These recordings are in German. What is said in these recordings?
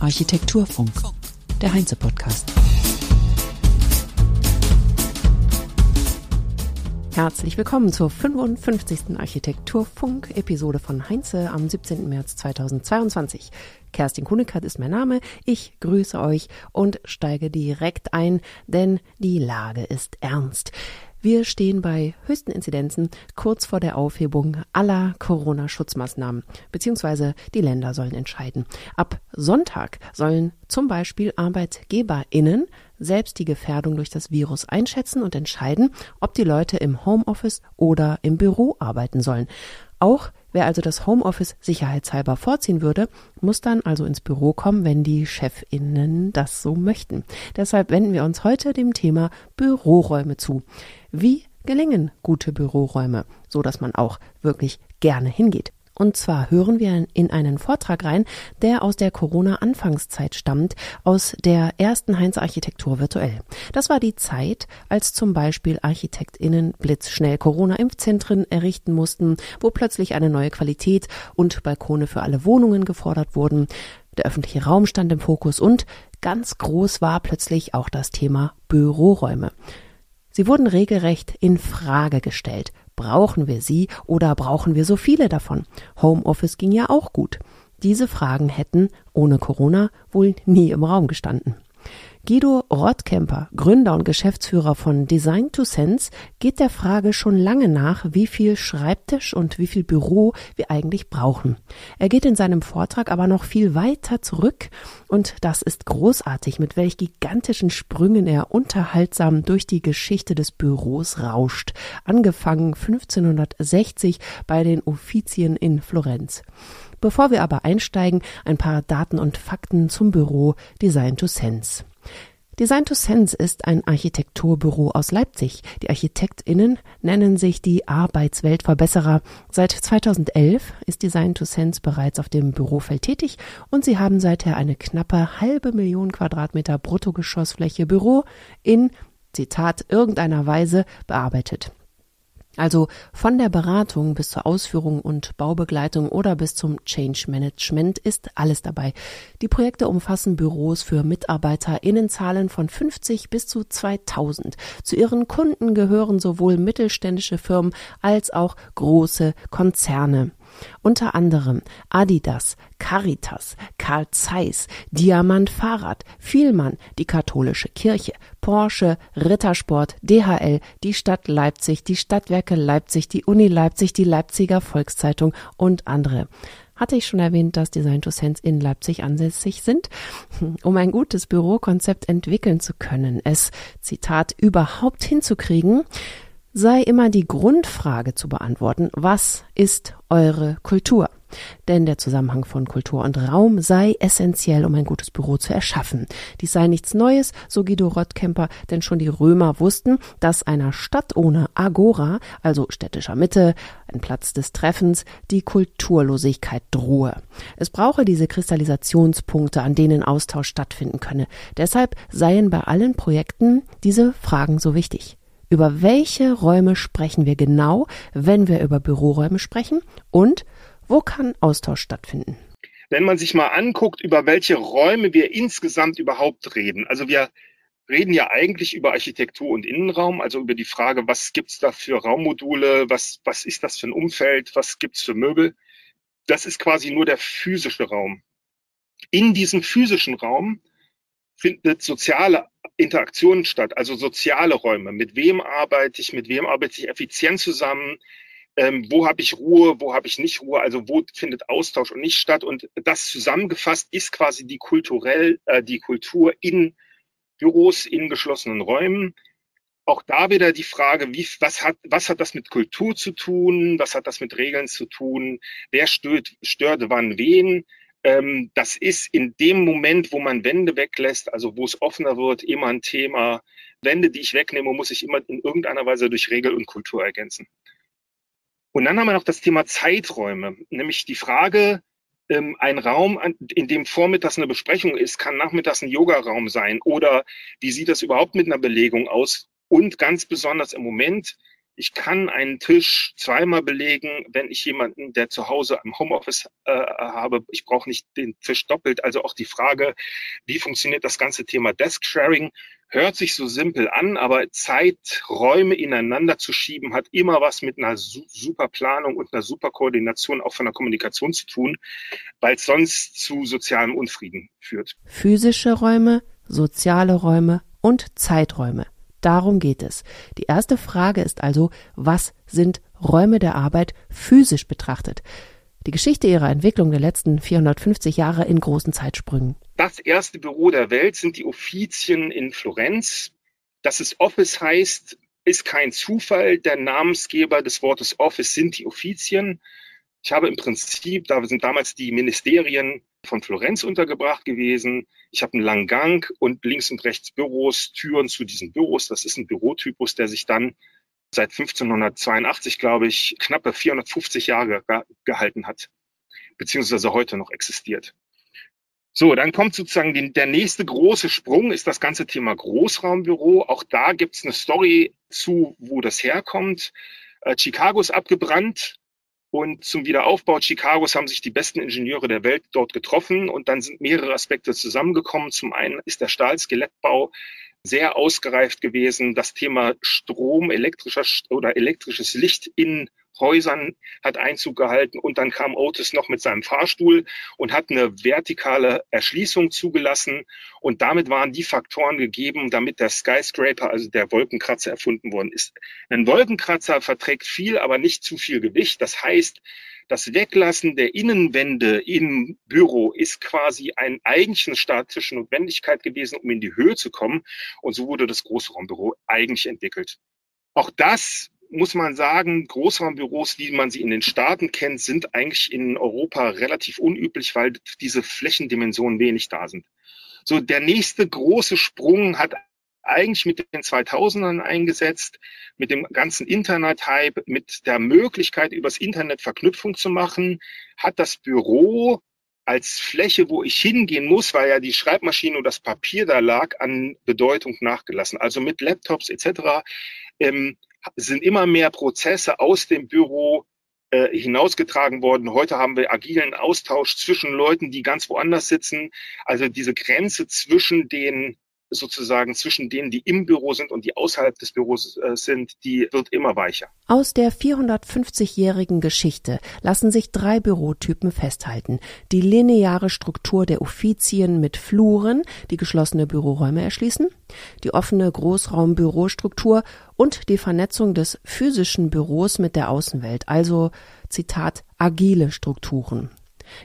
Architekturfunk. Architekturfunk, der Heinze-Podcast. Herzlich willkommen zur 55. Architekturfunk-Episode von Heinze am 17. März 2022. Kerstin Kunekat ist mein Name. Ich grüße euch und steige direkt ein, denn die Lage ist ernst. Wir stehen bei höchsten Inzidenzen kurz vor der Aufhebung aller Corona-Schutzmaßnahmen, beziehungsweise die Länder sollen entscheiden. Ab Sonntag sollen zum Beispiel ArbeitgeberInnen selbst die Gefährdung durch das Virus einschätzen und entscheiden, ob die Leute im Homeoffice oder im Büro arbeiten sollen. Auch wer also das Homeoffice sicherheitshalber vorziehen würde, muss dann also ins Büro kommen, wenn die Chefinnen das so möchten. Deshalb wenden wir uns heute dem Thema Büroräume zu. Wie gelingen gute Büroräume, so dass man auch wirklich gerne hingeht? Und zwar hören wir in einen Vortrag rein, der aus der Corona-Anfangszeit stammt, aus der ersten Heinz Architektur virtuell. Das war die Zeit, als zum Beispiel ArchitektInnen blitzschnell Corona-Impfzentren errichten mussten, wo plötzlich eine neue Qualität und Balkone für alle Wohnungen gefordert wurden. Der öffentliche Raum stand im Fokus und ganz groß war plötzlich auch das Thema Büroräume. Sie wurden regelrecht in Frage gestellt. Brauchen wir sie oder brauchen wir so viele davon? Homeoffice ging ja auch gut. Diese Fragen hätten ohne Corona wohl nie im Raum gestanden. Guido Rottkemper, Gründer und Geschäftsführer von Design to Sense, geht der Frage schon lange nach, wie viel Schreibtisch und wie viel Büro wir eigentlich brauchen. Er geht in seinem Vortrag aber noch viel weiter zurück und das ist großartig, mit welch gigantischen Sprüngen er unterhaltsam durch die Geschichte des Büros rauscht, angefangen 1560 bei den Uffizien in Florenz. Bevor wir aber einsteigen, ein paar Daten und Fakten zum Büro Design to Sense. Design to Sense ist ein Architekturbüro aus Leipzig. Die ArchitektInnen nennen sich die Arbeitsweltverbesserer. Seit 2011 ist Design to Sense bereits auf dem Bürofeld tätig und sie haben seither eine knappe halbe Million Quadratmeter Bruttogeschossfläche Büro in, Zitat, irgendeiner Weise bearbeitet. Also von der Beratung bis zur Ausführung und Baubegleitung oder bis zum Change Management ist alles dabei. Die Projekte umfassen Büros für MitarbeiterInnenzahlen von 50 bis zu 2000. Zu ihren Kunden gehören sowohl mittelständische Firmen als auch große Konzerne. Unter anderem Adidas, Caritas, Karl Zeiss, Diamant Fahrrad, Vielmann, die katholische Kirche, Porsche, Rittersport, DHL, die Stadt Leipzig, die Stadtwerke Leipzig, die Uni Leipzig, die Leipziger Volkszeitung und andere. Hatte ich schon erwähnt, dass Design to Sense in Leipzig ansässig sind? Um ein gutes Bürokonzept entwickeln zu können, es, Zitat, überhaupt hinzukriegen, sei immer die Grundfrage zu beantworten, was ist eure Kultur? Denn der Zusammenhang von Kultur und Raum sei essentiell, um ein gutes Büro zu erschaffen. Dies sei nichts Neues, so Guido Rottkemper, denn schon die Römer wussten, dass einer Stadt ohne Agora, also städtischer Mitte, ein Platz des Treffens, die Kulturlosigkeit drohe. Es brauche diese Kristallisationspunkte, an denen Austausch stattfinden könne. Deshalb seien bei allen Projekten diese Fragen so wichtig. Über welche Räume sprechen wir genau, wenn wir über Büroräume sprechen? Und wo kann Austausch stattfinden? Wenn man sich mal anguckt, über welche Räume wir insgesamt überhaupt reden. Also wir reden ja eigentlich über Architektur und Innenraum, also über die Frage, was gibt's da für Raummodule, was, was ist das für ein Umfeld, was gibt's für Möbel. Das ist quasi nur der physische Raum. In diesem physischen Raum findet soziale Interaktionen statt, also soziale Räume. Mit wem arbeite ich, mit wem arbeite ich effizient zusammen, ähm, wo habe ich Ruhe, wo habe ich nicht Ruhe, also wo findet Austausch und nicht statt. Und das zusammengefasst ist quasi die kulturell, äh, die Kultur in Büros, in geschlossenen Räumen. Auch da wieder die Frage, wie, was, hat, was hat das mit Kultur zu tun? Was hat das mit Regeln zu tun? Wer stört, stört wann wen? Ähm, das ist in dem Moment, wo man Wände weglässt, also wo es offener wird, immer ein Thema. Wände, die ich wegnehme, muss ich immer in irgendeiner Weise durch Regel und Kultur ergänzen. Und dann haben wir noch das Thema Zeiträume, nämlich die Frage, ähm, ein Raum, in dem vormittags eine Besprechung ist, kann nachmittags ein Yogaraum sein oder wie sieht das überhaupt mit einer Belegung aus? Und ganz besonders im Moment, Ich kann einen Tisch zweimal belegen, wenn ich jemanden, der zu Hause im Homeoffice äh, habe. Ich brauche nicht den Tisch doppelt. Also auch die Frage, wie funktioniert das ganze Thema Desk Sharing, hört sich so simpel an, aber Zeiträume ineinander zu schieben, hat immer was mit einer super Planung und einer super Koordination auch von der Kommunikation zu tun, weil es sonst zu sozialem Unfrieden führt. Physische Räume, soziale Räume und Zeiträume. Darum geht es. Die erste Frage ist also, was sind Räume der Arbeit physisch betrachtet? Die Geschichte ihrer Entwicklung der letzten 450 Jahre in großen Zeitsprüngen. Das erste Büro der Welt sind die Offizien in Florenz. Dass es Office heißt, ist kein Zufall. Der Namensgeber des Wortes Office sind die Offizien. Ich habe im Prinzip, da sind damals die Ministerien von Florenz untergebracht gewesen. Ich habe einen langen Gang und links und rechts Büros, Türen zu diesen Büros. Das ist ein Bürotypus, der sich dann seit 1582, glaube ich, knappe 450 Jahre ge gehalten hat, beziehungsweise heute noch existiert. So, dann kommt sozusagen die, der nächste große Sprung, ist das ganze Thema Großraumbüro. Auch da gibt es eine Story zu, wo das herkommt. Äh, Chicago ist abgebrannt und zum Wiederaufbau Chicagos haben sich die besten Ingenieure der Welt dort getroffen und dann sind mehrere Aspekte zusammengekommen. Zum einen ist der Stahlskelettbau sehr ausgereift gewesen. Das Thema Strom, elektrischer oder elektrisches Licht in Häusern hat Einzug gehalten und dann kam Otis noch mit seinem Fahrstuhl und hat eine vertikale Erschließung zugelassen und damit waren die Faktoren gegeben, damit der Skyscraper, also der Wolkenkratzer erfunden worden ist. Ein Wolkenkratzer verträgt viel, aber nicht zu viel Gewicht. Das heißt, das Weglassen der Innenwände im Büro ist quasi ein eigentlich eine statische Notwendigkeit gewesen, um in die Höhe zu kommen. Und so wurde das Großraumbüro eigentlich entwickelt. Auch das muss man sagen, Großraumbüros, wie man sie in den Staaten kennt, sind eigentlich in Europa relativ unüblich, weil diese Flächendimensionen wenig da sind. So, der nächste große Sprung hat eigentlich mit den 2000ern eingesetzt, mit dem ganzen Internet-Hype, mit der Möglichkeit, übers Internet Verknüpfung zu machen, hat das Büro als Fläche, wo ich hingehen muss, weil ja die Schreibmaschine und das Papier da lag, an Bedeutung nachgelassen. Also mit Laptops etc. Ähm, sind immer mehr Prozesse aus dem Büro äh, hinausgetragen worden. Heute haben wir agilen Austausch zwischen Leuten, die ganz woanders sitzen. Also diese Grenze zwischen den sozusagen zwischen denen, die im Büro sind und die außerhalb des Büros äh, sind, die wird immer weicher. Aus der 450-jährigen Geschichte lassen sich drei Bürotypen festhalten. Die lineare Struktur der Offizien mit Fluren, die geschlossene Büroräume erschließen, die offene Großraumbürostruktur und die Vernetzung des physischen Büros mit der Außenwelt, also Zitat agile Strukturen.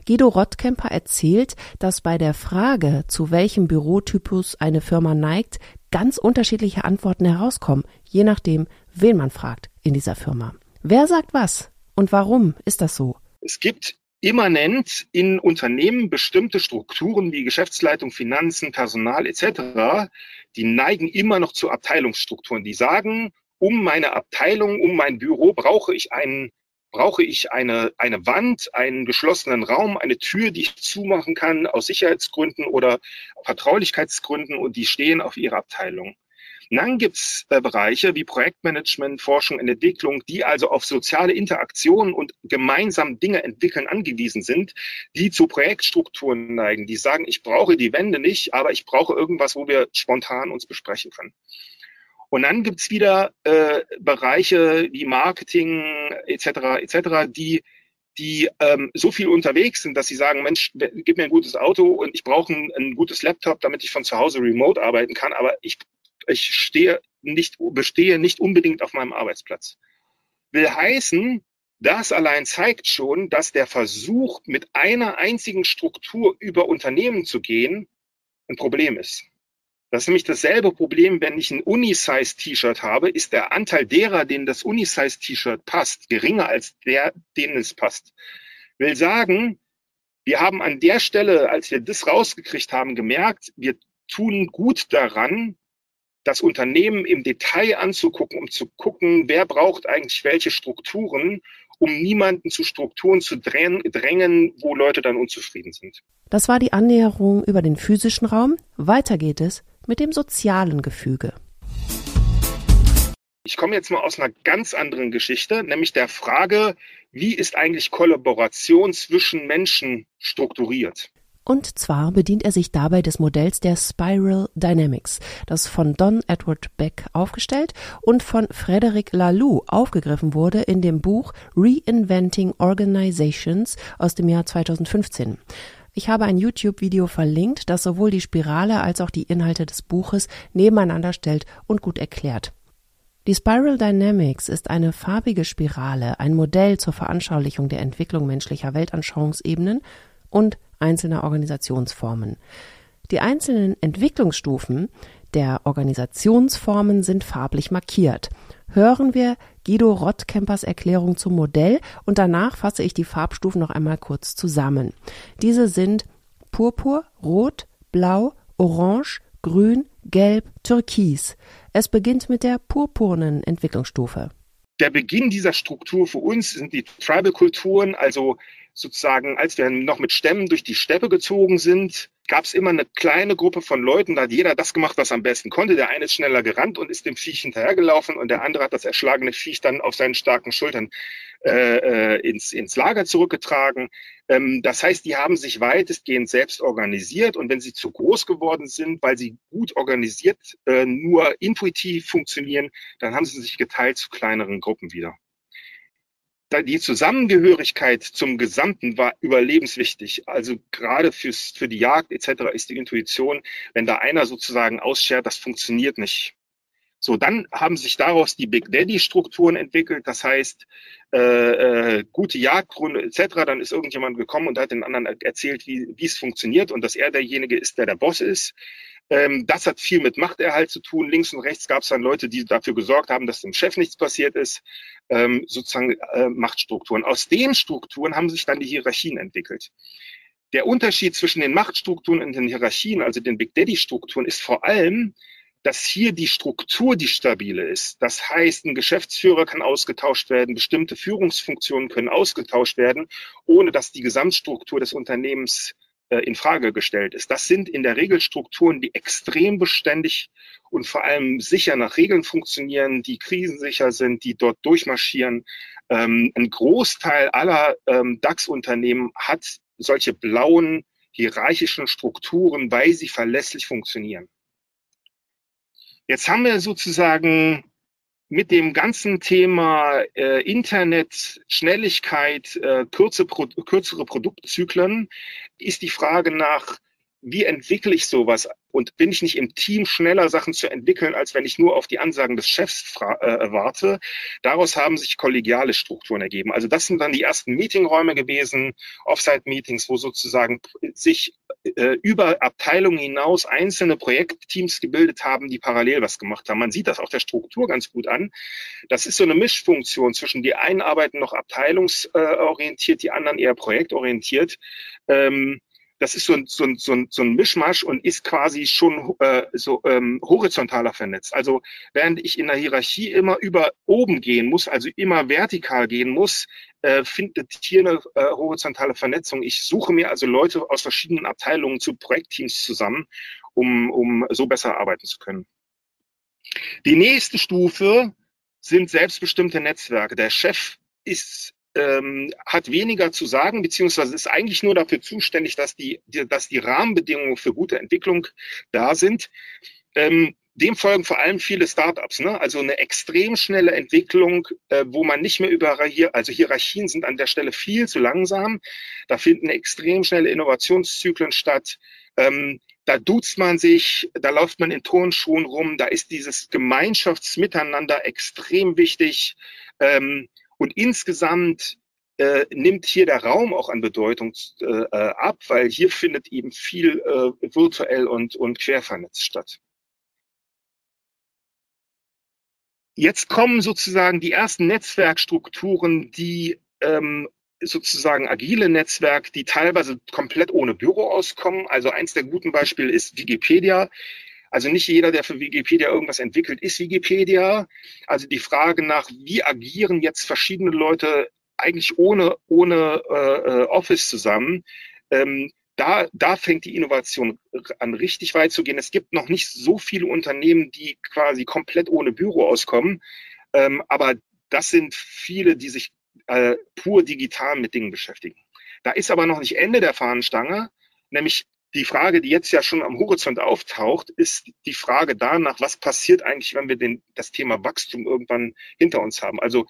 Guido Rottkemper erzählt, dass bei der Frage, zu welchem Bürotypus eine Firma neigt, ganz unterschiedliche Antworten herauskommen, je nachdem, wen man fragt in dieser Firma. Wer sagt was und warum ist das so? Es gibt immanent in Unternehmen bestimmte Strukturen wie Geschäftsleitung, Finanzen, Personal etc., die neigen immer noch zu Abteilungsstrukturen. Die sagen, um meine Abteilung, um mein Büro brauche ich einen brauche ich eine, eine Wand, einen geschlossenen Raum, eine Tür, die ich zumachen kann aus Sicherheitsgründen oder Vertraulichkeitsgründen und die stehen auf ihrer Abteilung. Und dann gibt's äh, Bereiche wie Projektmanagement, Forschung und Entwicklung, die also auf soziale Interaktionen und gemeinsam Dinge entwickeln angewiesen sind, die zu Projektstrukturen neigen, die sagen, ich brauche die Wände nicht, aber ich brauche irgendwas, wo wir spontan uns besprechen können. Und dann gibt's wieder äh, Bereiche wie Marketing etc. etc., die die ähm, so viel unterwegs sind, dass sie sagen, Mensch, gib mir ein gutes Auto und ich brauche ein, ein gutes Laptop, damit ich von zu Hause remote arbeiten kann, aber ich, ich stehe nicht, bestehe nicht unbedingt auf meinem Arbeitsplatz. Will heißen, das allein zeigt schon, dass der Versuch, mit einer einzigen Struktur über Unternehmen zu gehen, ein Problem ist. Das ist nämlich dasselbe Problem, wenn ich ein Unisize-T-Shirt habe, ist der Anteil derer, denen das Unisize-T-Shirt passt, geringer als der, denen es passt. Will sagen, wir haben an der Stelle, als wir das rausgekriegt haben, gemerkt, wir tun gut daran, das Unternehmen im Detail anzugucken, um zu gucken, wer braucht eigentlich welche Strukturen, um niemanden zu Strukturen zu drängen, wo Leute dann unzufrieden sind. Das war die Annäherung über den physischen Raum. Weiter geht es mit dem sozialen Gefüge. Ich komme jetzt mal aus einer ganz anderen Geschichte, nämlich der Frage, wie ist eigentlich Kollaboration zwischen Menschen strukturiert? Und zwar bedient er sich dabei des Modells der Spiral Dynamics, das von Don Edward Beck aufgestellt und von Frederic Laloux aufgegriffen wurde in dem Buch Reinventing Organizations aus dem Jahr 2015. Ich habe ein YouTube-Video verlinkt, das sowohl die Spirale als auch die Inhalte des Buches nebeneinander stellt und gut erklärt. Die Spiral Dynamics ist eine farbige Spirale, ein Modell zur Veranschaulichung der Entwicklung menschlicher Weltanschauungsebenen und einzelner Organisationsformen. Die einzelnen Entwicklungsstufen der Organisationsformen sind farblich markiert. Hören wir Guido Rottkempers Erklärung zum Modell und danach fasse ich die Farbstufen noch einmal kurz zusammen. Diese sind Purpur, Rot, Blau, Orange, Grün, Gelb, Türkis. Es beginnt mit der purpurnen Entwicklungsstufe. Der Beginn dieser Struktur für uns sind die Tribal-Kulturen, also sozusagen, als wir noch mit Stämmen durch die Steppe gezogen sind, gab es immer eine kleine Gruppe von Leuten, da hat jeder das gemacht, was am besten konnte. Der eine ist schneller gerannt und ist dem Viech hinterhergelaufen und der andere hat das erschlagene Viech dann auf seinen starken Schultern äh, äh ins, ins Lager zurückgetragen. Ähm, das heißt, die haben sich weitestgehend selbst organisiert und wenn sie zu groß geworden sind, weil sie gut organisiert äh, nur intuitiv funktionieren, dann haben sie sich geteilt zu kleineren Gruppen wieder die Zusammengehörigkeit zum Gesamten war überlebenswichtig. Also gerade fürs, für die Jagd etc. ist die Intuition, wenn da einer sozusagen ausschert, das funktioniert nicht. So, dann haben sich daraus die Big Daddy-Strukturen entwickelt. Das heißt, äh, äh, gute Jagdgründe etc. Dann ist irgendjemand gekommen und hat den anderen erzählt, wie es funktioniert und dass er derjenige ist, der der Boss ist. Ähm, das hat viel mit Machterhalt zu tun. Links und rechts gab es dann Leute, die dafür gesorgt haben, dass dem Chef nichts passiert ist. Ähm, sozusagen äh, Machtstrukturen. Aus den Strukturen haben sich dann die Hierarchien entwickelt. Der Unterschied zwischen den Machtstrukturen und den Hierarchien, also den Big Daddy-Strukturen, ist vor allem, dass hier die Struktur die stabile ist. Das heißt, ein Geschäftsführer kann ausgetauscht werden, bestimmte Führungsfunktionen können ausgetauscht werden, ohne dass die Gesamtstruktur des Unternehmens äh, in Frage gestellt ist. Das sind in der Regel Strukturen, die extrem beständig und vor allem sicher nach Regeln funktionieren, die krisensicher sind, die dort durchmarschieren. Ähm, ein Großteil aller ähm, DAX-Unternehmen hat solche blauen hierarchischen Strukturen, weil sie verlässlich funktionieren. Jetzt haben wir sozusagen mit dem ganzen Thema äh, Internet, Schnelligkeit, äh, kürze, pro, kürzere Produktzyklen ist die Frage nach, wie entwickle ich sowas und bin ich nicht im Team schneller Sachen zu entwickeln, als wenn ich nur auf die Ansagen des Chefs äh, warte. Daraus haben sich kollegiale Strukturen ergeben. Also das sind dann die ersten Meetingräume gewesen, Offsite-Meetings, wo sozusagen sich äh, über Abteilungen hinaus einzelne Projektteams gebildet haben, die parallel was gemacht haben. Man sieht das auch der Struktur ganz gut an. Das ist so eine Mischfunktion zwischen die einen arbeiten noch abteilungsorientiert, die anderen eher projektorientiert. Ähm, das ist so ein, so ein, so ein, so ein Mischmasch und ist quasi schon äh, so ähm, horizontaler vernetzt. Also während ich in der Hierarchie immer über oben gehen muss, also immer vertikal gehen muss, äh, findet hier eine äh, horizontale Vernetzung. Ich suche mir also Leute aus verschiedenen Abteilungen zu Projektteams zusammen, um, um so besser arbeiten zu können. Die nächste Stufe sind selbstbestimmte Netzwerke. Der Chef ist ähm, hat weniger zu sagen, beziehungsweise ist eigentlich nur dafür zuständig, dass die, die dass die Rahmenbedingungen für gute Entwicklung da sind. Ähm, dem folgen vor allem viele Startups, ne? also eine extrem schnelle Entwicklung, äh, wo man nicht mehr über hier, also Hierarchien sind an der Stelle viel zu langsam. Da finden extrem schnelle Innovationszyklen statt. Ähm, da duzt man sich, da läuft man in Turnschuhen rum, da ist dieses Gemeinschaftsmiteinander extrem wichtig. Ähm, und insgesamt äh, nimmt hier der Raum auch an Bedeutung äh, äh, ab, weil hier findet eben viel äh, virtuell und, und quervernetzt statt. Jetzt kommen sozusagen die ersten Netzwerkstrukturen, die ähm, sozusagen agile Netzwerke, die teilweise komplett ohne Büro auskommen. Also eins der guten Beispiele ist Wikipedia. Also nicht jeder, der für Wikipedia irgendwas entwickelt, ist Wikipedia. Also die Frage nach, wie agieren jetzt verschiedene Leute eigentlich ohne, ohne äh, äh, Office zusammen, ähm, da, da fängt die Innovation an, richtig weit zu gehen. Es gibt noch nicht so viele Unternehmen, die quasi komplett ohne Büro auskommen. Ähm, aber das sind viele, die sich äh, pur digital mit Dingen beschäftigen. Da ist aber noch nicht Ende der Fahnenstange, nämlich die Frage, die jetzt ja schon am Horizont auftaucht, ist die Frage danach, was passiert eigentlich, wenn wir den, das Thema Wachstum irgendwann hinter uns haben. Also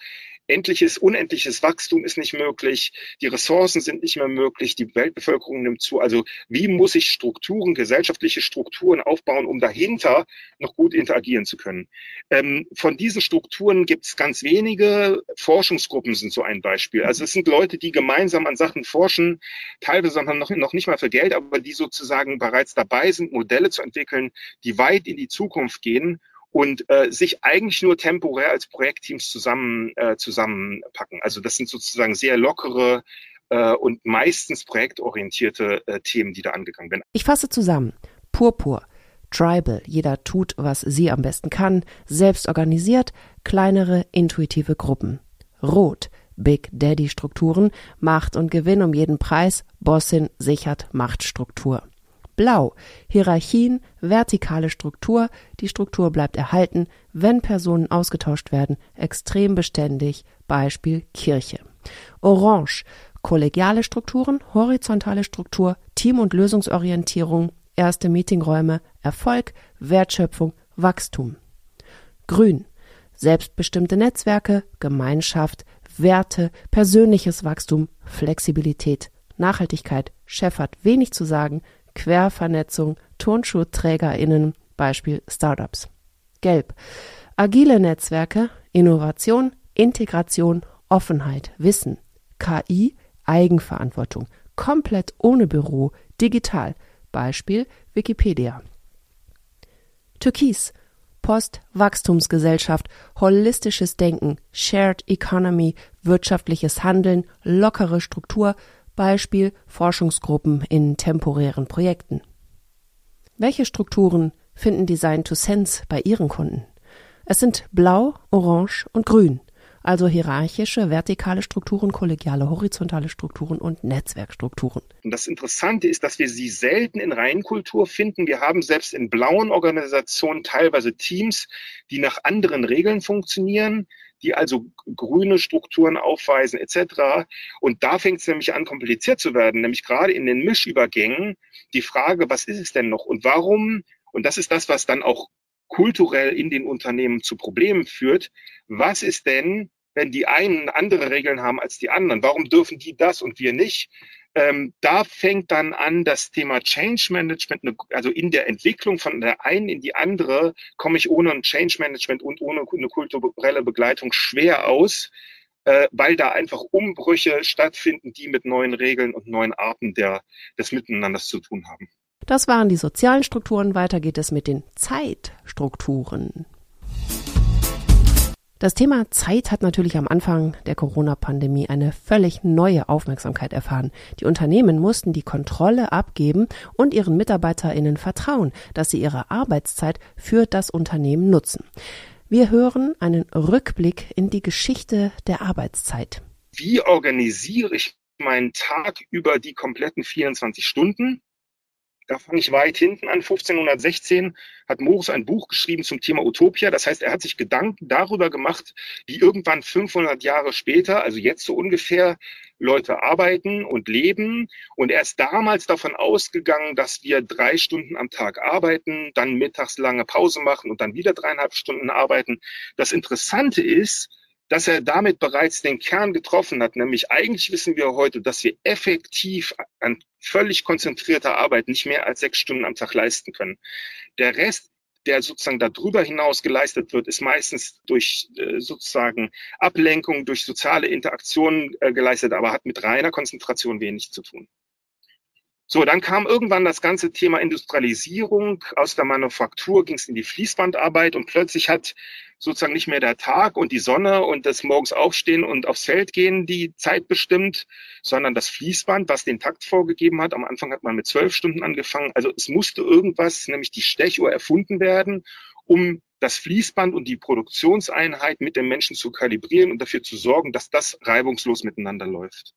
endliches, unendliches Wachstum ist nicht möglich, die Ressourcen sind nicht mehr möglich, die Weltbevölkerung nimmt zu. Also wie muss ich Strukturen, gesellschaftliche Strukturen aufbauen, um dahinter noch gut interagieren zu können? Ähm, von diesen Strukturen gibt es ganz wenige. Forschungsgruppen sind so ein Beispiel. Also es sind Leute, die gemeinsam an Sachen forschen, teilweise noch, noch nicht mal für Geld, aber die sozusagen bereits dabei sind, Modelle zu entwickeln, die weit in die Zukunft gehen und äh, sich eigentlich nur temporär als Projektteams zusammen äh, zusammenpacken. Also das sind sozusagen sehr lockere äh, und meistens projektorientierte äh, Themen, die da angegangen werden. Ich fasse zusammen. Purpur. Tribal, jeder tut, was sie am besten kann, selbst organisiert, kleinere, intuitive Gruppen. Rot, Big Daddy Strukturen, Macht und Gewinn um jeden Preis, Bossin sichert Machtstruktur. Blau. Hierarchien, vertikale Struktur. Die Struktur bleibt erhalten, wenn Personen ausgetauscht werden, extrem beständig. Beispiel Kirche. Orange. Kollegiale Strukturen, horizontale Struktur, Team- und Lösungsorientierung, erste Meetingräume, Erfolg, Wertschöpfung, Wachstum. Grün. Selbstbestimmte Netzwerke, Gemeinschaft, Werte, persönliches Wachstum, Flexibilität, Nachhaltigkeit. Chef hat wenig zu sagen, Quervernetzung, TurnschuhträgerInnen, Beispiel Startups. Gelb. Agile Netzwerke, Innovation, Integration, Offenheit, Wissen. KI, Eigenverantwortung. Komplett ohne Büro, digital. Beispiel Wikipedia. Türkis. Post-Wachstumsgesellschaft, holistisches Denken, Shared Economy, wirtschaftliches Handeln, lockere Struktur, Beispiel Forschungsgruppen in temporären Projekten. Welche Strukturen finden Design to Sense bei Ihren Kunden? Es sind blau, orange und grün, also hierarchische, vertikale Strukturen, kollegiale, horizontale Strukturen und Netzwerkstrukturen. Und das Interessante ist, dass wir sie selten in Reihenkultur finden. Wir haben selbst in blauen Organisationen teilweise Teams, die nach anderen Regeln funktionieren die also grüne Strukturen aufweisen etc. Und da fängt es nämlich an, kompliziert zu werden, nämlich gerade in den Mischübergängen die Frage, was ist es denn noch und warum? Und das ist das, was dann auch kulturell in den Unternehmen zu Problemen führt. Was ist denn, wenn die einen andere Regeln haben als die anderen? Warum dürfen die das und wir nicht? Ähm, da fängt dann an das Thema Change Management, also in der Entwicklung von der einen in die andere komme ich ohne ein Change Management und ohne eine kulturelle Begleitung schwer aus, äh, weil da einfach Umbrüche stattfinden, die mit neuen Regeln und neuen Arten der, des Miteinanders zu tun haben. Das waren die sozialen Strukturen. Weiter geht es mit den Zeitstrukturen. Das Thema Zeit hat natürlich am Anfang der Corona-Pandemie eine völlig neue Aufmerksamkeit erfahren. Die Unternehmen mussten die Kontrolle abgeben und ihren MitarbeiterInnen vertrauen, dass sie ihre Arbeitszeit für das Unternehmen nutzen. Wir hören einen Rückblick in die Geschichte der Arbeitszeit. Wie organisiere ich meinen Tag über die kompletten 24 Stunden? Da fange ich weit hinten an. 1516 hat Morus ein Buch geschrieben zum Thema Utopia. Das heißt, er hat sich Gedanken darüber gemacht, wie irgendwann 500 Jahre später, also jetzt so ungefähr, Leute arbeiten und leben. Und er ist damals davon ausgegangen, dass wir drei Stunden am Tag arbeiten, dann mittags lange Pause machen und dann wieder dreieinhalb Stunden arbeiten. Das Interessante ist, dass er damit bereits den Kern getroffen hat. Nämlich eigentlich wissen wir heute, dass wir effektiv an völlig konzentrierter Arbeit nicht mehr als sechs Stunden am Tag leisten können. Der Rest der sozusagen darüber hinaus geleistet wird, ist meistens durch äh, sozusagen Ablenkung, durch soziale Interaktionen äh, geleistet, aber hat mit reiner Konzentration wenig zu tun. So, dann kam irgendwann das ganze Thema Industrialisierung. Aus der Manufaktur ging es in die Fließbandarbeit und plötzlich hat sozusagen nicht mehr der Tag und die Sonne und das morgens aufstehen und aufs Feld gehen die Zeit bestimmt, sondern das Fließband, was den Takt vorgegeben hat. Am Anfang hat man mit zwölf Stunden angefangen. Also es musste irgendwas, nämlich die Stechuhr erfunden werden, um das Fließband und die Produktionseinheit mit den Menschen zu kalibrieren und dafür zu sorgen, dass das reibungslos miteinander läuft.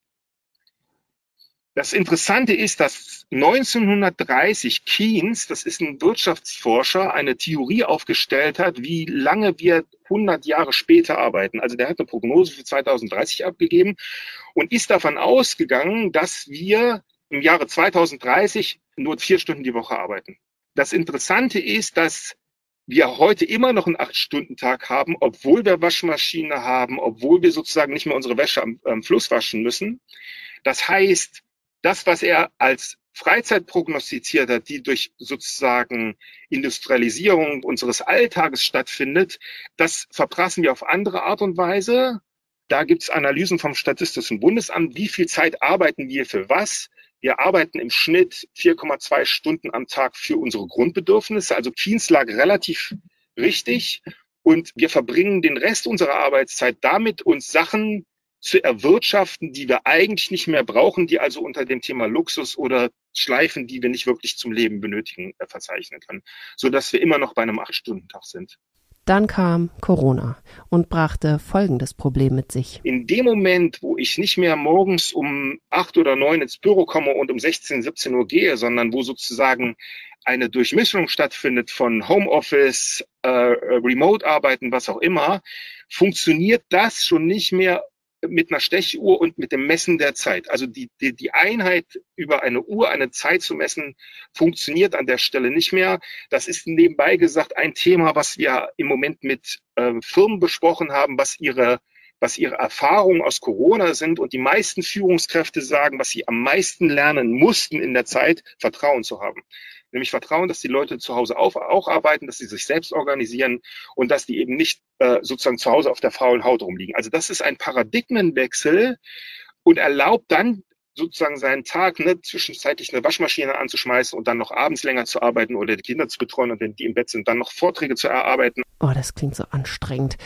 Das Interessante ist, dass 1930 Keynes, das ist ein Wirtschaftsforscher, eine Theorie aufgestellt hat, wie lange wir 100 Jahre später arbeiten. Also der hat eine Prognose für 2030 abgegeben und ist davon ausgegangen, dass wir im Jahre 2030 nur vier Stunden die Woche arbeiten. Das Interessante ist, dass wir heute immer noch einen Acht-Stunden-Tag haben, obwohl wir Waschmaschine haben, obwohl wir sozusagen nicht mehr unsere Wäsche am, am Fluss waschen müssen. Das heißt, das, was er als Freizeit prognostiziert hat, die durch sozusagen Industrialisierung unseres Alltages stattfindet, das verprassen wir auf andere Art und Weise. Da gibt es Analysen vom Statistischen Bundesamt, wie viel Zeit arbeiten wir für was. Wir arbeiten im Schnitt 4,2 Stunden am Tag für unsere Grundbedürfnisse. Also Keynes lag relativ richtig. Und wir verbringen den Rest unserer Arbeitszeit damit, uns Sachen zu erwirtschaften, die wir eigentlich nicht mehr brauchen, die also unter dem Thema Luxus oder Schleifen, die wir nicht wirklich zum Leben benötigen, äh, verzeichnen können, so dass wir immer noch bei einem Acht-Stunden-Tag sind. Dann kam Corona und brachte folgendes Problem mit sich. In dem Moment, wo ich nicht mehr morgens um acht oder neun ins Büro komme und um 16, 17 Uhr gehe, sondern wo sozusagen eine Durchmischung stattfindet von Homeoffice, äh, Remote-Arbeiten, was auch immer, funktioniert das schon nicht mehr mit einer Stechuhr und mit dem Messen der Zeit. Also die, die, die Einheit über eine Uhr, eine Zeit zu messen, funktioniert an der Stelle nicht mehr. Das ist nebenbei gesagt ein Thema, was wir im Moment mit äh, Firmen besprochen haben, was ihre was ihre Erfahrungen aus Corona sind. Und die meisten Führungskräfte sagen, was sie am meisten lernen mussten in der Zeit, Vertrauen zu haben nämlich Vertrauen, dass die Leute zu Hause auf, auch arbeiten, dass sie sich selbst organisieren und dass die eben nicht äh, sozusagen zu Hause auf der faulen Haut rumliegen. Also das ist ein Paradigmenwechsel und erlaubt dann sozusagen seinen Tag ne, zwischenzeitlich eine Waschmaschine anzuschmeißen und dann noch abends länger zu arbeiten oder die Kinder zu betreuen und wenn die im Bett sind, dann noch Vorträge zu erarbeiten. Oh, das klingt so anstrengend.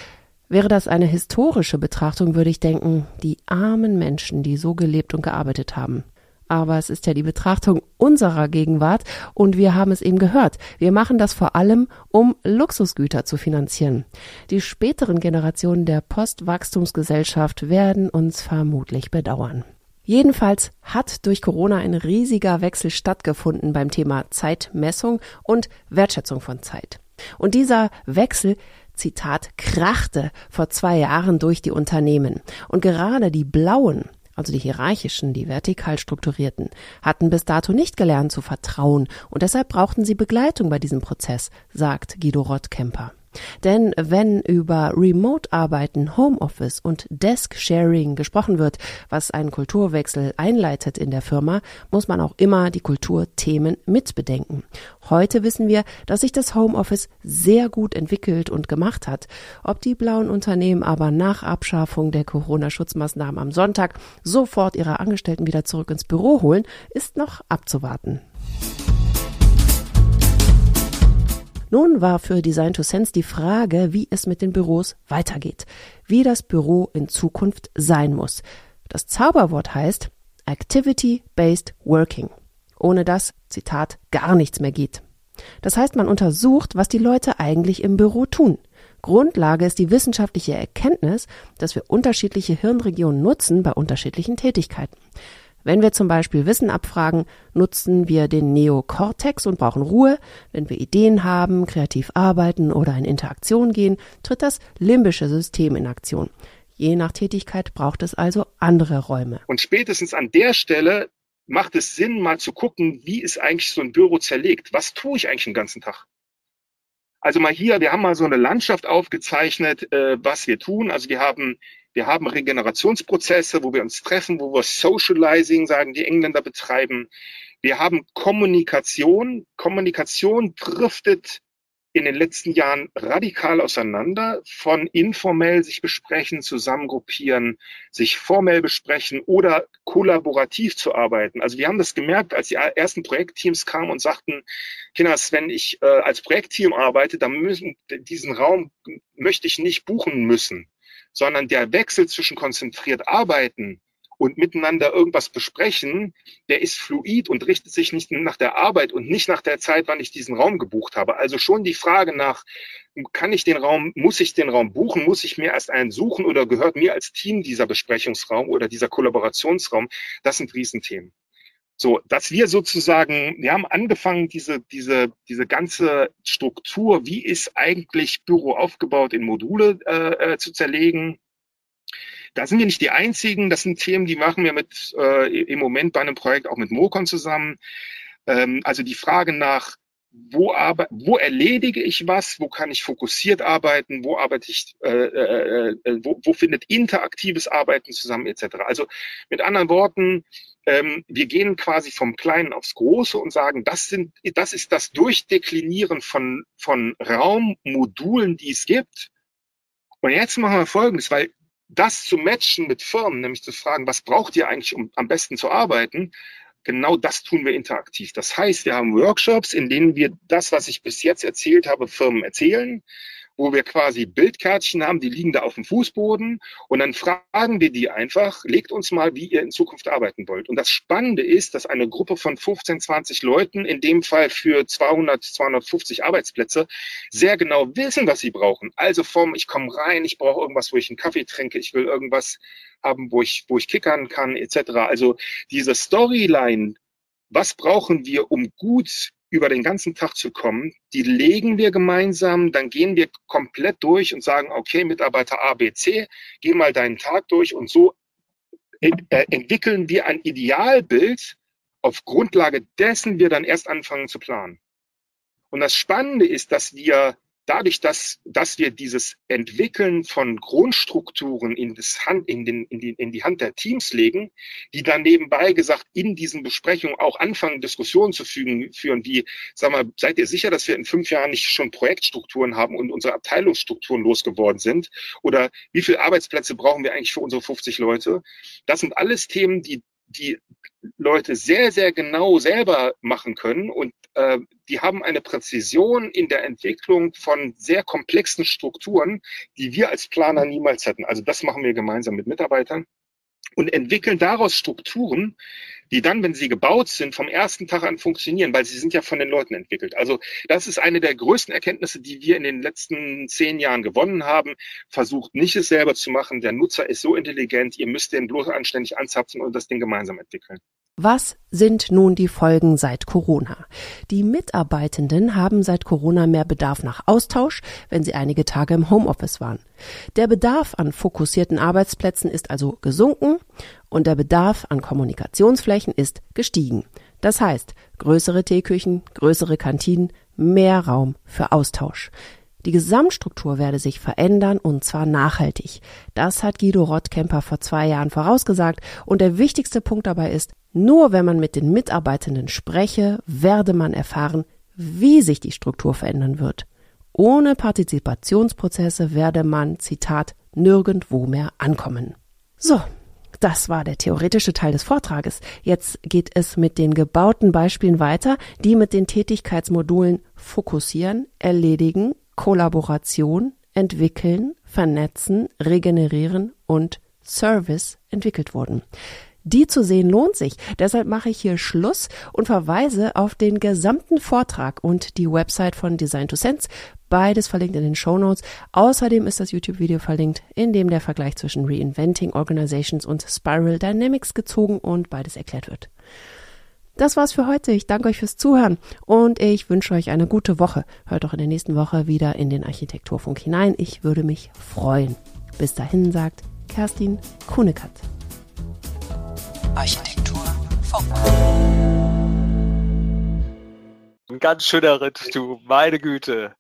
Wäre das eine historische Betrachtung, würde ich denken, die armen Menschen, die so gelebt und gearbeitet haben aber es ist ja die Betrachtung unserer Gegenwart und wir haben es eben gehört. Wir machen das vor allem, um Luxusgüter zu finanzieren. Die späteren Generationen der Postwachstumsgesellschaft werden uns vermutlich bedauern. Jedenfalls hat durch Corona ein riesiger Wechsel stattgefunden beim Thema Zeitmessung und Wertschätzung von Zeit. Und dieser Wechsel Zitat, krachte vor zwei Jahren durch die Unternehmen. Und gerade die blauen, also die hierarchischen, die vertikal strukturierten, hatten bis dato nicht gelernt zu vertrauen und deshalb brauchten sie Begleitung bei diesem Prozess, sagt Guido Rottkemper. Denn wenn über Remote-Arbeiten, Homeoffice und Desk-Sharing gesprochen wird, was einen Kulturwechsel einleitet in der Firma, muss man auch immer die Kulturthemen mitbedenken. Heute wissen wir, dass sich das Homeoffice sehr gut entwickelt und gemacht hat. Ob die blauen Unternehmen aber nach Abschaffung der Corona-Schutzmaßnahmen am Sonntag sofort ihre Angestellten wieder zurück ins Büro holen, ist noch abzuwarten. Nun war für Design to Sense die Frage, wie es mit den Büros weitergeht, wie das Büro in Zukunft sein muss. Das Zauberwort heißt Activity-Based Working. Ohne das, Zitat, gar nichts mehr geht. Das heißt, man untersucht, was die Leute eigentlich im Büro tun. Grundlage ist die wissenschaftliche Erkenntnis, dass wir unterschiedliche Hirnregionen nutzen bei unterschiedlichen Tätigkeiten. Wenn wir zum Beispiel Wissen abfragen, nutzen wir den Neokortex und brauchen Ruhe. Wenn wir Ideen haben, kreativ arbeiten oder in Interaktion gehen, tritt das limbische System in Aktion. Je nach Tätigkeit braucht es also andere Räume. Und spätestens an der Stelle macht es Sinn, mal zu gucken, wie ist eigentlich so ein Büro zerlegt? Was tue ich eigentlich den ganzen Tag? Also mal hier, wir haben mal so eine Landschaft aufgezeichnet, äh, was wir tun. Also wir haben wir haben Regenerationsprozesse, wo wir uns treffen, wo wir Socializing, sagen die Engländer, betreiben. Wir haben Kommunikation. Kommunikation driftet in den letzten Jahren radikal auseinander von informell sich besprechen, zusammengruppieren, sich formell besprechen oder kollaborativ zu arbeiten. Also wir haben das gemerkt, als die ersten Projektteams kamen und sagten, Kinders, wenn ich äh, als Projektteam arbeite, dann müssen diesen Raum möchte ich nicht buchen müssen sondern der Wechsel zwischen konzentriert arbeiten und miteinander irgendwas besprechen, der ist fluid und richtet sich nicht nach der Arbeit und nicht nach der Zeit, wann ich diesen Raum gebucht habe. Also schon die Frage nach, kann ich den Raum, muss ich den Raum buchen, muss ich mir erst einen suchen oder gehört mir als Team dieser Besprechungsraum oder dieser Kollaborationsraum, das sind Riesenthemen. So, dass wir sozusagen, wir haben angefangen, diese, diese, diese ganze Struktur, wie ist eigentlich Büro aufgebaut, in Module äh, äh, zu zerlegen. Da sind wir nicht die einzigen. Das sind Themen, die machen wir mit äh, im Moment bei einem Projekt auch mit Mocon zusammen. Ähm, also die Frage nach, wo, wo erledige ich was, wo kann ich fokussiert arbeiten, wo arbeite ich, äh, äh, äh, wo, wo findet interaktives Arbeiten zusammen, etc. Also mit anderen Worten, ähm, wir gehen quasi vom Kleinen aufs Große und sagen, das sind, das ist das Durchdeklinieren von, von Raummodulen, die es gibt. Und jetzt machen wir Folgendes, weil das zu matchen mit Firmen, nämlich zu fragen, was braucht ihr eigentlich, um am besten zu arbeiten, genau das tun wir interaktiv. Das heißt, wir haben Workshops, in denen wir das, was ich bis jetzt erzählt habe, Firmen erzählen wo wir quasi Bildkärtchen haben, die liegen da auf dem Fußboden und dann fragen wir die einfach, legt uns mal, wie ihr in Zukunft arbeiten wollt. Und das Spannende ist, dass eine Gruppe von 15, 20 Leuten, in dem Fall für 200, 250 Arbeitsplätze, sehr genau wissen, was sie brauchen. Also vom, ich komme rein, ich brauche irgendwas, wo ich einen Kaffee trinke, ich will irgendwas haben, wo ich, wo ich kickern kann, etc. Also diese Storyline, was brauchen wir, um gut über den ganzen Tag zu kommen, die legen wir gemeinsam, dann gehen wir komplett durch und sagen, okay, Mitarbeiter A, B, C, geh mal deinen Tag durch und so äh, entwickeln wir ein Idealbild, auf Grundlage dessen wir dann erst anfangen zu planen. Und das Spannende ist, dass wir dadurch, dass, dass wir dieses Entwickeln von Grundstrukturen in, das Hand, in, den, in, die, in die Hand der Teams legen, die dann nebenbei gesagt in diesen Besprechungen auch anfangen, Diskussionen zu fügen, führen, wie, sag mal, seid ihr sicher, dass wir in fünf Jahren nicht schon Projektstrukturen haben und unsere Abteilungsstrukturen losgeworden sind? Oder wie viele Arbeitsplätze brauchen wir eigentlich für unsere 50 Leute? Das sind alles Themen, die die Leute sehr, sehr genau selber machen können und äh, die haben eine Präzision in der Entwicklung von sehr komplexen Strukturen, die wir als Planer niemals hätten. Also das machen wir gemeinsam mit Mitarbeitern und entwickeln daraus Strukturen, die dann, wenn sie gebaut sind, vom ersten Tag an funktionieren, weil sie sind ja von den Leuten entwickelt. Also das ist eine der größten Erkenntnisse, die wir in den letzten zehn Jahren gewonnen haben. Versucht nicht es selber zu machen. Der Nutzer ist so intelligent, ihr müsst den bloß anständig anzapfen und das Ding gemeinsam entwickeln. Was sind nun die Folgen seit Corona? Die Mitarbeitenden haben seit Corona mehr Bedarf nach Austausch, wenn sie einige Tage im Homeoffice waren. Der Bedarf an fokussierten Arbeitsplätzen ist also gesunken und der Bedarf an Kommunikationsflächen ist gestiegen. Das heißt, größere Teeküchen, größere Kantinen, mehr Raum für Austausch. Die Gesamtstruktur werde sich verändern und zwar nachhaltig. Das hat Guido Rottkemper vor zwei Jahren vorausgesagt und der wichtigste Punkt dabei ist, nur wenn man mit den Mitarbeitenden spreche, werde man erfahren, wie sich die Struktur verändern wird. Ohne Partizipationsprozesse werde man, Zitat, nirgendwo mehr ankommen. So, das war der theoretische Teil des Vortrages. Jetzt geht es mit den gebauten Beispielen weiter, die mit den Tätigkeitsmodulen fokussieren, erledigen, Kollaboration, entwickeln, vernetzen, regenerieren und Service entwickelt wurden. Die zu sehen lohnt sich. Deshalb mache ich hier Schluss und verweise auf den gesamten Vortrag und die Website von Design to Sense. Beides verlinkt in den Show Notes. Außerdem ist das YouTube-Video verlinkt, in dem der Vergleich zwischen Reinventing Organizations und Spiral Dynamics gezogen und beides erklärt wird. Das war's für heute. Ich danke euch fürs Zuhören und ich wünsche euch eine gute Woche. Hört doch in der nächsten Woche wieder in den Architekturfunk hinein. Ich würde mich freuen. Bis dahin sagt Kerstin Kunekat. Architekturfunk. Ein ganz schöner Ritt, du, meine Güte.